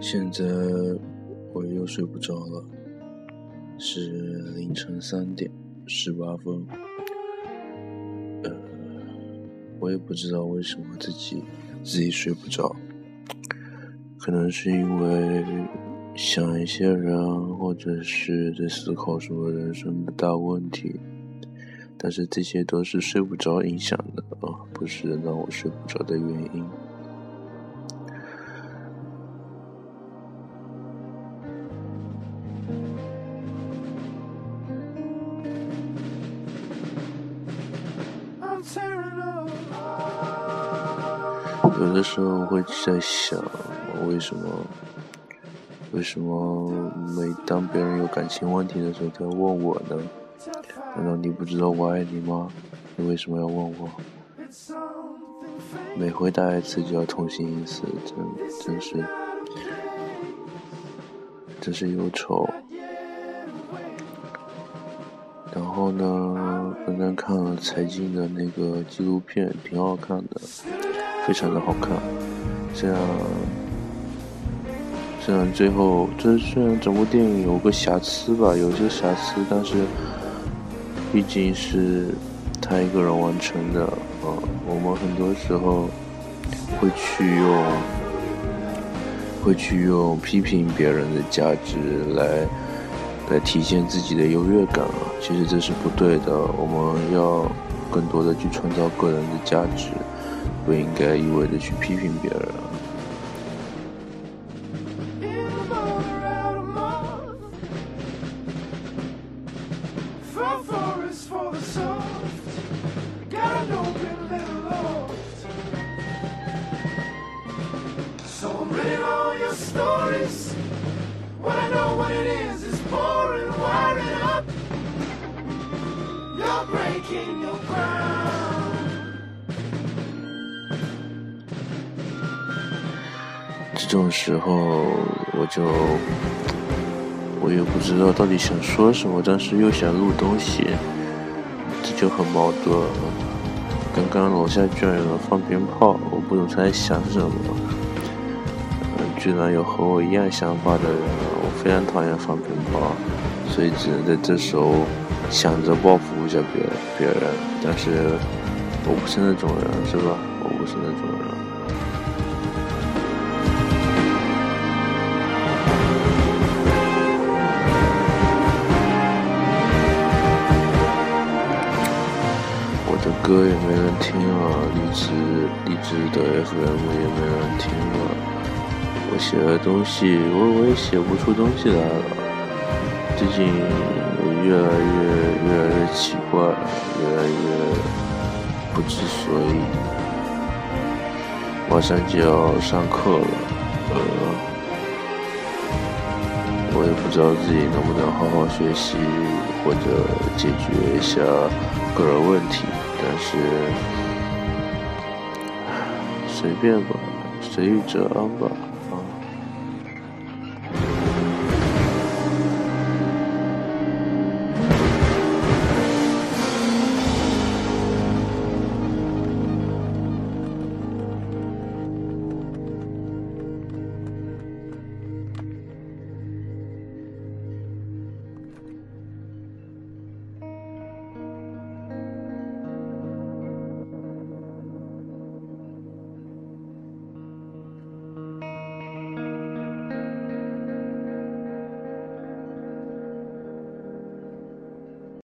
现在我又睡不着了，是凌晨三点十八分。呃，我也不知道为什么自己自己睡不着，可能是因为想一些人，或者是在思考什么人生的大问题，但是这些都是睡不着影响的啊，不是让我睡不着的原因。有的时候会在想，为什么，为什么每当别人有感情问题的时候都要问我呢？难道你不知道我爱你吗？你为什么要问我？每回答一次就要痛心一次，真真是，真是忧愁。然后呢，刚刚看了财经的那个纪录片，挺好看的。非常的好看，虽然虽然最后这虽然整部电影有个瑕疵吧，有些瑕疵，但是毕竟是他一个人完成的啊。我们很多时候会去用会去用批评别人的价值来来体现自己的优越感啊，其实这是不对的。我们要更多的去创造个人的价值。不应该一味的去批评别人。这种时候，我就我也不知道到底想说什么，但是又想录东西，这就很矛盾。刚刚楼下居然有人放鞭炮，我不懂他在想什么。居然有和我一样想法的人，我非常讨厌放鞭炮，所以只能在这时候想着报复一下别别人。但是我不是那种人，是吧？我不是那种人。歌也没人听了，荔枝荔枝的 FM 也没人听了。我写的东西，我我也写不出东西来了。最近我越来越越来越奇怪，越来越不知所以。马上就要上课了，呃，我也不知道自己能不能好好学习，或者解决一下个人问题。但是随便吧，随遇而安吧。